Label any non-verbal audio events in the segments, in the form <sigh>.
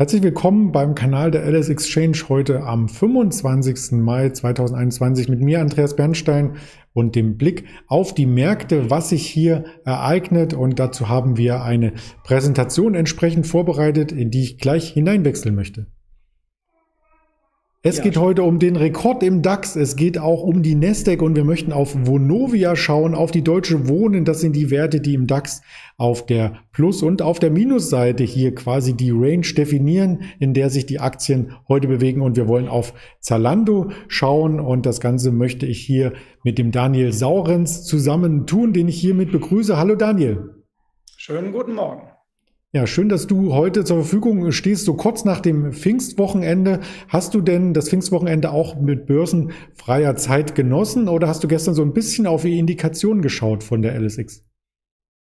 Herzlich willkommen beim Kanal der LS Exchange heute am 25. Mai 2021 mit mir Andreas Bernstein und dem Blick auf die Märkte, was sich hier ereignet und dazu haben wir eine Präsentation entsprechend vorbereitet, in die ich gleich hineinwechseln möchte. Es ja. geht heute um den Rekord im DAX. Es geht auch um die Nasdaq und wir möchten auf Vonovia schauen, auf die Deutsche Wohnen. Das sind die Werte, die im DAX auf der Plus- und auf der Minusseite hier quasi die Range definieren, in der sich die Aktien heute bewegen. Und wir wollen auf Zalando schauen und das Ganze möchte ich hier mit dem Daniel Saurens zusammen tun, den ich hiermit begrüße. Hallo Daniel. Schönen guten Morgen. Ja, schön, dass du heute zur Verfügung stehst, so kurz nach dem Pfingstwochenende. Hast du denn das Pfingstwochenende auch mit börsenfreier Zeit genossen oder hast du gestern so ein bisschen auf die Indikationen geschaut von der LSX?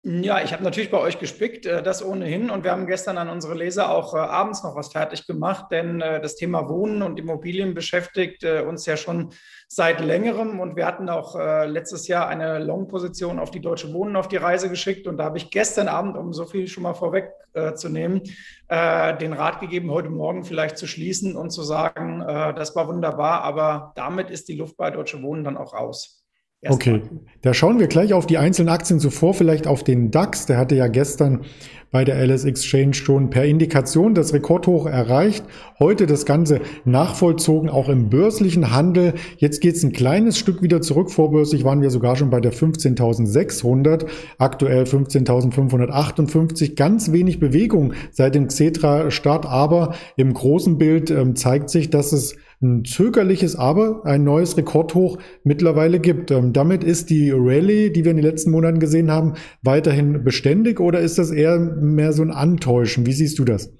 Ja, ich habe natürlich bei euch gespickt, äh, das ohnehin. Und wir haben gestern an unsere Leser auch äh, abends noch was fertig gemacht, denn äh, das Thema Wohnen und Immobilien beschäftigt uns ja schon seit längerem. Und wir hatten auch letztes Jahr eine Long-Position auf die Deutsche Wohnen auf die Reise geschickt. Und da habe ich gestern Abend, um so viel schon mal vorwegzunehmen, den Rat gegeben, heute Morgen vielleicht zu schließen und zu sagen, das war wunderbar, aber damit ist die Luft bei Deutsche Wohnen dann auch raus. Okay, da schauen wir gleich auf die einzelnen Aktien zuvor, vielleicht auf den DAX. Der hatte ja gestern bei der LS Exchange schon per Indikation das Rekordhoch erreicht. Heute das Ganze nachvollzogen, auch im börslichen Handel. Jetzt geht es ein kleines Stück wieder zurück. Vorbörslich waren wir sogar schon bei der 15.600, aktuell 15.558. Ganz wenig Bewegung seit dem Xetra-Start, aber im großen Bild ähm, zeigt sich, dass es ein zögerliches, aber ein neues Rekordhoch mittlerweile gibt. Ähm, damit ist die Rallye, die wir in den letzten Monaten gesehen haben, weiterhin beständig oder ist das eher mehr so ein Antäuschen? Wie siehst du das?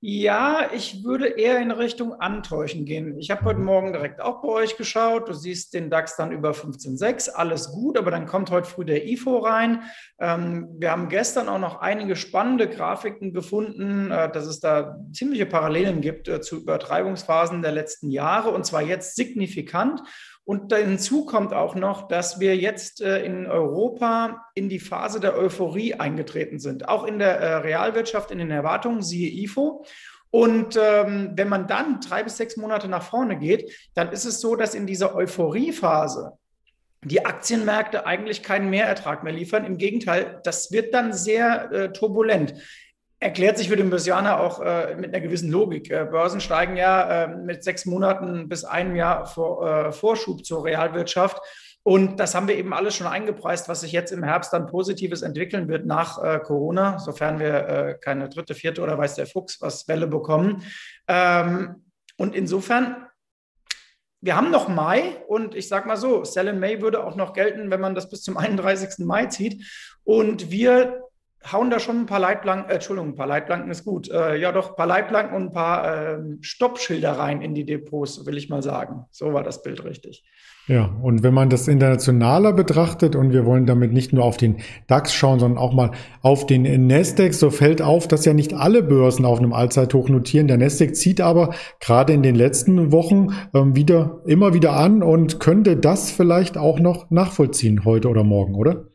Ja, ich würde eher in Richtung Antäuschen gehen. Ich habe heute mhm. Morgen direkt auch bei euch geschaut. Du siehst den DAX dann über 15,6. Alles gut, aber dann kommt heute früh der IFO rein. Ähm, wir haben gestern auch noch einige spannende Grafiken gefunden, äh, dass es da ziemliche Parallelen gibt äh, zu Übertreibungsphasen der letzten Jahre und zwar jetzt signifikant. Und hinzu kommt auch noch, dass wir jetzt äh, in Europa in die Phase der Euphorie eingetreten sind, auch in der äh, Realwirtschaft, in den Erwartungen, siehe IFO. Und ähm, wenn man dann drei bis sechs Monate nach vorne geht, dann ist es so, dass in dieser Euphoriephase die Aktienmärkte eigentlich keinen Mehrertrag mehr liefern. Im Gegenteil, das wird dann sehr äh, turbulent erklärt sich für den Börsianer auch äh, mit einer gewissen Logik. Äh, Börsen steigen ja äh, mit sechs Monaten bis einem Jahr vor, äh, Vorschub zur Realwirtschaft. Und das haben wir eben alles schon eingepreist, was sich jetzt im Herbst dann Positives entwickeln wird nach äh, Corona, sofern wir äh, keine dritte, vierte oder weiß der Fuchs was Welle bekommen. Ähm, und insofern wir haben noch Mai und ich sage mal so, Sell in May würde auch noch gelten, wenn man das bis zum <laughs> 31. Mai zieht. Und wir hauen da schon ein paar Leitplanken, äh, Entschuldigung, ein paar Leitplanken ist gut, äh, ja doch, ein paar Leitplanken und ein paar äh, Stoppschilder rein in die Depots, will ich mal sagen. So war das Bild richtig. Ja, und wenn man das internationaler betrachtet und wir wollen damit nicht nur auf den DAX schauen, sondern auch mal auf den Nasdaq, so fällt auf, dass ja nicht alle Börsen auf einem Allzeithoch notieren. Der Nasdaq zieht aber gerade in den letzten Wochen ähm, wieder, immer wieder an und könnte das vielleicht auch noch nachvollziehen heute oder morgen, oder?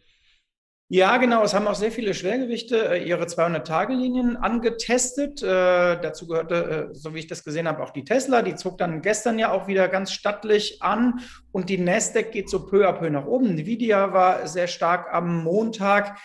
Ja, genau. Es haben auch sehr viele Schwergewichte äh, ihre 200-Tage-Linien angetestet. Äh, dazu gehörte, äh, so wie ich das gesehen habe, auch die Tesla. Die zog dann gestern ja auch wieder ganz stattlich an. Und die Nasdaq geht so peu à peu nach oben. Nvidia war sehr stark am Montag.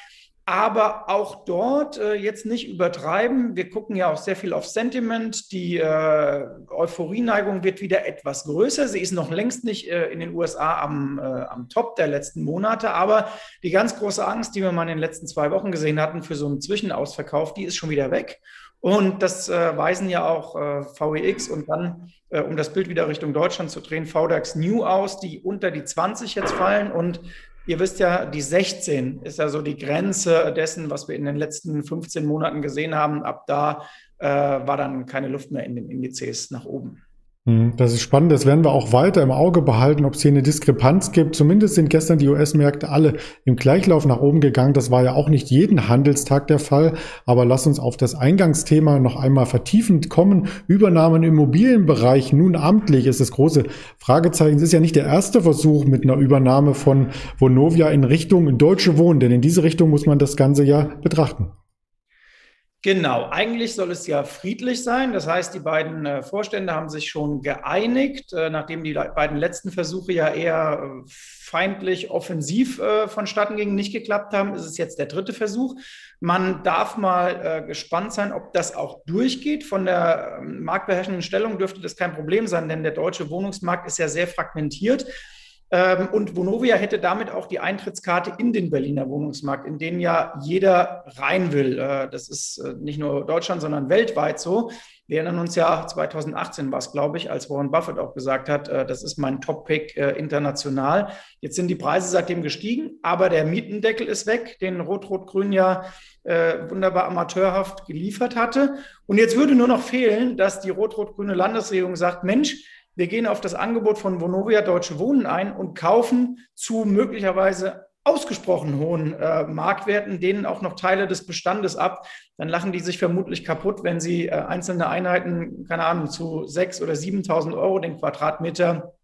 Aber auch dort äh, jetzt nicht übertreiben. Wir gucken ja auch sehr viel auf Sentiment. Die äh, Euphorieneigung wird wieder etwas größer. Sie ist noch längst nicht äh, in den USA am, äh, am Top der letzten Monate. Aber die ganz große Angst, die wir mal in den letzten zwei Wochen gesehen hatten für so einen Zwischenausverkauf, die ist schon wieder weg. Und das äh, weisen ja auch äh, VEX und dann, um das Bild wieder Richtung Deutschland zu drehen, VDAX New aus, die unter die 20 jetzt fallen. Und Ihr wisst ja, die 16 ist ja so die Grenze dessen, was wir in den letzten 15 Monaten gesehen haben. Ab da äh, war dann keine Luft mehr in den Indizes nach oben. Hm, das ist spannend. Das werden wir auch weiter im Auge behalten, ob es hier eine Diskrepanz gibt. Zumindest sind gestern die US-Märkte alle im Gleichlauf nach oben gegangen. Das war ja auch nicht jeden Handelstag der Fall. Aber lass uns auf das Eingangsthema noch einmal vertiefend kommen. Übernahmen im Immobilienbereich nun amtlich ist das große Fragezeichen. Es ist ja nicht der erste Versuch mit einer Übernahme von Vonovia in Richtung Deutsche Wohnen. Denn in diese Richtung muss man das Ganze ja betrachten. Genau, eigentlich soll es ja friedlich sein. Das heißt, die beiden äh, Vorstände haben sich schon geeinigt, äh, nachdem die beiden letzten Versuche ja eher äh, feindlich offensiv vonstatten gingen, nicht geklappt haben, ist es jetzt der dritte Versuch. Man darf mal gespannt sein, ob das auch durchgeht. Von der ähm, marktbeherrschenden Stellung dürfte das kein Problem sein, denn der deutsche Wohnungsmarkt ist ja sehr fragmentiert. Ähm, und Vonovia hätte damit auch die Eintrittskarte in den Berliner Wohnungsmarkt, in den ja jeder rein will. Äh, das ist äh, nicht nur Deutschland, sondern weltweit so. Wir erinnern uns ja, 2018 war es, glaube ich, als Warren Buffett auch gesagt hat, äh, das ist mein Top-Pick international. Jetzt sind die Preise seitdem gestiegen, aber der Mietendeckel ist weg, den Rot-Rot-Grün ja wunderbar amateurhaft geliefert hatte. Und jetzt würde nur noch fehlen, dass die Rot-Rot-Grüne Landesregierung sagt, Mensch, wir gehen auf das Angebot von Vonovia Deutsche Wohnen ein und kaufen zu möglicherweise ausgesprochen hohen äh, Marktwerten denen auch noch Teile des Bestandes ab, dann lachen die sich vermutlich kaputt, wenn sie äh, einzelne Einheiten, keine Ahnung, zu 6.000 oder 7.000 Euro den Quadratmeter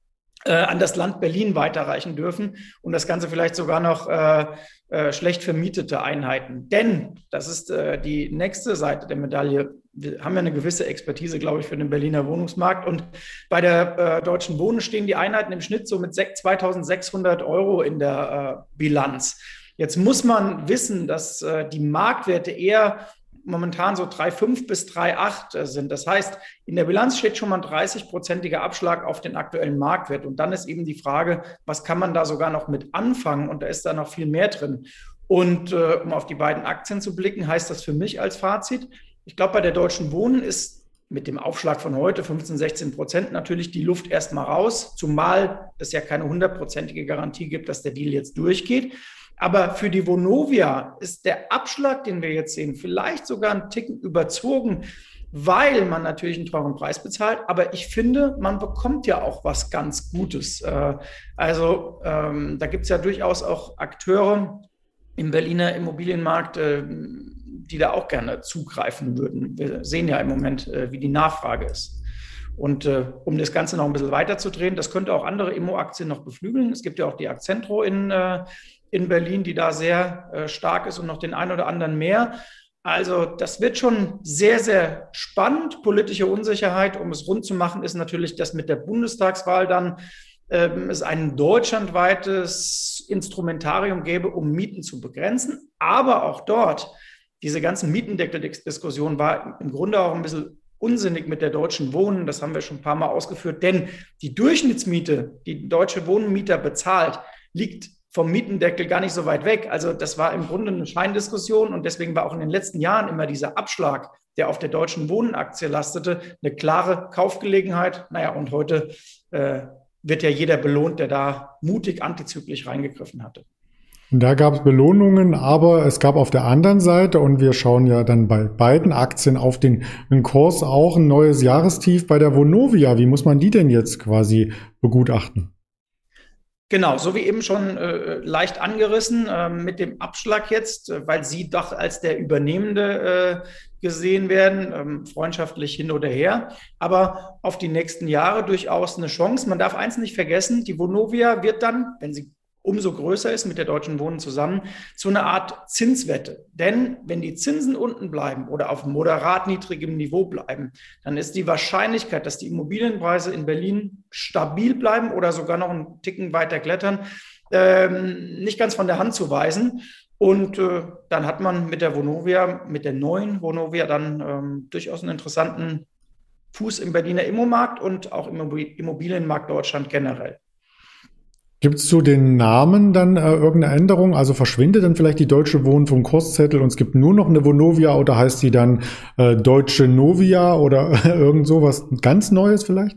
an das Land Berlin weiterreichen dürfen und das Ganze vielleicht sogar noch äh, äh, schlecht vermietete Einheiten. Denn, das ist äh, die nächste Seite der Medaille, wir haben ja eine gewisse Expertise, glaube ich, für den Berliner Wohnungsmarkt. Und bei der äh, Deutschen Wohnen stehen die Einheiten im Schnitt so mit 2600 Euro in der äh, Bilanz. Jetzt muss man wissen, dass äh, die Marktwerte eher momentan so 3,5 bis 3,8 äh, sind. Das heißt, in der Bilanz steht schon mal ein 30-prozentiger Abschlag auf den aktuellen Marktwert. Und dann ist eben die Frage, was kann man da sogar noch mit anfangen? Und da ist da noch viel mehr drin. Und äh, um auf die beiden Aktien zu blicken, heißt das für mich als Fazit, ich glaube, bei der Deutschen Wohnen ist mit dem Aufschlag von heute 15, 16 Prozent natürlich die Luft erstmal raus, zumal es ja keine hundertprozentige Garantie gibt, dass der Deal jetzt durchgeht. Aber für die Vonovia ist der Abschlag, den wir jetzt sehen, vielleicht sogar ein Ticken überzogen, weil man natürlich einen teuren Preis bezahlt. Aber ich finde, man bekommt ja auch was ganz Gutes. Äh, also ähm, da gibt es ja durchaus auch Akteure im Berliner Immobilienmarkt, äh, die da auch gerne zugreifen würden. Wir sehen ja im Moment, äh, wie die Nachfrage ist. Und äh, um das Ganze noch ein bisschen weiterzudrehen, das könnte auch andere Immo-Aktien noch beflügeln. Es gibt ja auch die Accentro in, äh, in Berlin, die da sehr äh, stark ist und noch den einen oder anderen mehr. Also das wird schon sehr, sehr spannend. Politische Unsicherheit, um es rund zu machen, ist natürlich, dass mit der Bundestagswahl dann ähm, es ein deutschlandweites Instrumentarium gäbe, um Mieten zu begrenzen. Aber auch dort diese ganzen Mietendeckel-Diskussion war im Grunde auch ein bisschen unsinnig mit der deutschen Wohnen. Das haben wir schon ein paar Mal ausgeführt. Denn die Durchschnittsmiete, die deutsche Wohnmieter bezahlt, liegt vom Mietendeckel gar nicht so weit weg. Also das war im Grunde eine Scheindiskussion und deswegen war auch in den letzten Jahren immer dieser Abschlag, der auf der deutschen Wohnenaktie lastete, eine klare Kaufgelegenheit. Naja, und heute äh, wird ja jeder belohnt, der da mutig antizyklisch reingegriffen hatte. Da gab es Belohnungen, aber es gab auf der anderen Seite, und wir schauen ja dann bei beiden Aktien auf den, den Kurs auch ein neues Jahrestief bei der Vonovia. Wie muss man die denn jetzt quasi begutachten? Genau, so wie eben schon äh, leicht angerissen äh, mit dem Abschlag jetzt, äh, weil Sie doch als der Übernehmende äh, gesehen werden, ähm, freundschaftlich hin oder her, aber auf die nächsten Jahre durchaus eine Chance. Man darf eins nicht vergessen, die Vonovia wird dann, wenn sie umso größer ist mit der Deutschen Wohnen zusammen, zu einer Art Zinswette. Denn wenn die Zinsen unten bleiben oder auf moderat niedrigem Niveau bleiben, dann ist die Wahrscheinlichkeit, dass die Immobilienpreise in Berlin stabil bleiben oder sogar noch einen Ticken weiter klettern, ähm, nicht ganz von der Hand zu weisen. Und äh, dann hat man mit der Vonovia, mit der neuen Vonovia dann ähm, durchaus einen interessanten Fuß im Berliner Immomarkt und auch im Immobilienmarkt Deutschland generell. Gibt es zu den Namen dann äh, irgendeine Änderung? Also verschwindet dann vielleicht die Deutsche Wohnen vom Kurszettel und es gibt nur noch eine Vonovia oder heißt sie dann äh, Deutsche Novia oder <laughs> irgend sowas ganz Neues vielleicht?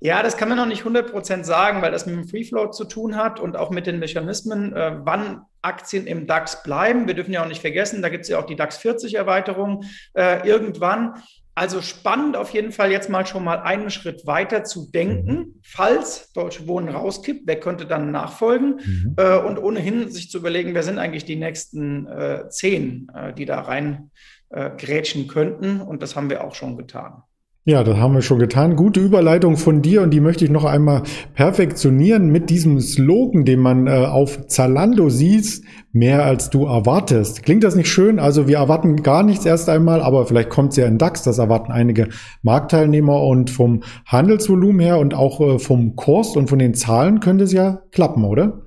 Ja, das kann man noch nicht 100% sagen, weil das mit dem Free zu tun hat und auch mit den Mechanismen, äh, wann Aktien im DAX bleiben. Wir dürfen ja auch nicht vergessen, da gibt es ja auch die DAX 40 Erweiterung äh, irgendwann. Also spannend auf jeden Fall jetzt mal schon mal einen Schritt weiter zu denken, mhm. falls Deutsche Wohnen rauskippt, wer könnte dann nachfolgen mhm. äh, und ohnehin sich zu überlegen, wer sind eigentlich die nächsten äh, zehn, äh, die da rein äh, grätschen könnten und das haben wir auch schon getan. Ja, das haben wir schon getan. Gute Überleitung von dir und die möchte ich noch einmal perfektionieren mit diesem Slogan, den man äh, auf Zalando sieht, mehr als du erwartest. Klingt das nicht schön? Also wir erwarten gar nichts erst einmal, aber vielleicht kommt es ja in DAX, das erwarten einige Marktteilnehmer und vom Handelsvolumen her und auch äh, vom Kurs und von den Zahlen könnte es ja klappen, oder?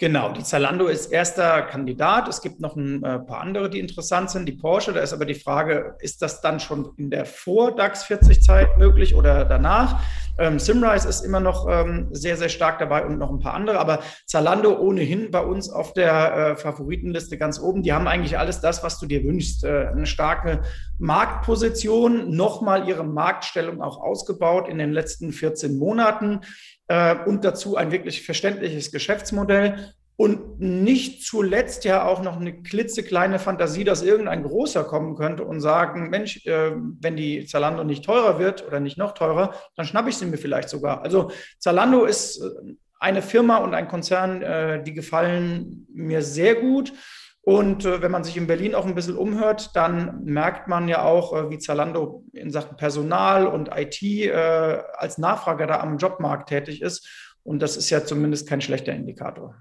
Genau, die Zalando ist erster Kandidat. Es gibt noch ein äh, paar andere, die interessant sind. Die Porsche, da ist aber die Frage, ist das dann schon in der Vor-DAX 40-Zeit möglich oder danach? Ähm, Simrise ist immer noch ähm, sehr, sehr stark dabei und noch ein paar andere. Aber Zalando ohnehin bei uns auf der äh, Favoritenliste ganz oben. Die haben eigentlich alles das, was du dir wünschst. Äh, eine starke Marktposition, nochmal ihre Marktstellung auch ausgebaut in den letzten 14 Monaten äh, und dazu ein wirklich verständliches Geschäftsmodell. Und nicht zuletzt ja auch noch eine klitzekleine Fantasie, dass irgendein Großer kommen könnte und sagen, Mensch, äh, wenn die Zalando nicht teurer wird oder nicht noch teurer, dann schnappe ich sie mir vielleicht sogar. Also Zalando ist äh, eine Firma und ein Konzern, äh, die gefallen mir sehr gut. Und äh, wenn man sich in Berlin auch ein bisschen umhört, dann merkt man ja auch, äh, wie Zalando in Sachen Personal und IT äh, als Nachfrager da am Jobmarkt tätig ist. Und das ist ja zumindest kein schlechter Indikator.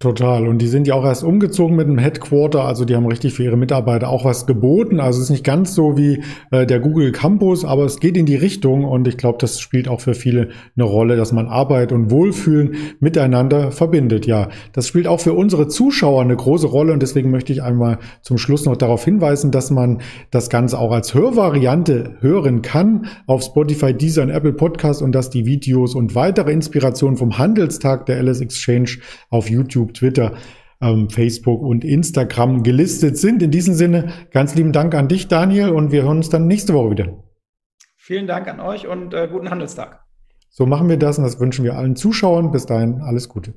Total. Und die sind ja auch erst umgezogen mit dem Headquarter. Also die haben richtig für ihre Mitarbeiter auch was geboten. Also es ist nicht ganz so wie äh, der Google Campus, aber es geht in die Richtung. Und ich glaube, das spielt auch für viele eine Rolle, dass man Arbeit und Wohlfühlen miteinander verbindet. Ja, das spielt auch für unsere Zuschauer eine große Rolle. Und deswegen möchte ich einmal zum Schluss noch darauf hinweisen, dass man das Ganze auch als Hörvariante hören kann auf Spotify, Deezer und Apple Podcast und dass die Videos und weitere Inspirationen vom Handelstag der LS Exchange auf YouTube YouTube, Twitter, ähm, Facebook und Instagram gelistet sind. In diesem Sinne ganz lieben Dank an dich, Daniel, und wir hören uns dann nächste Woche wieder. Vielen Dank an euch und äh, guten Handelstag. So machen wir das und das wünschen wir allen Zuschauern. Bis dahin alles Gute.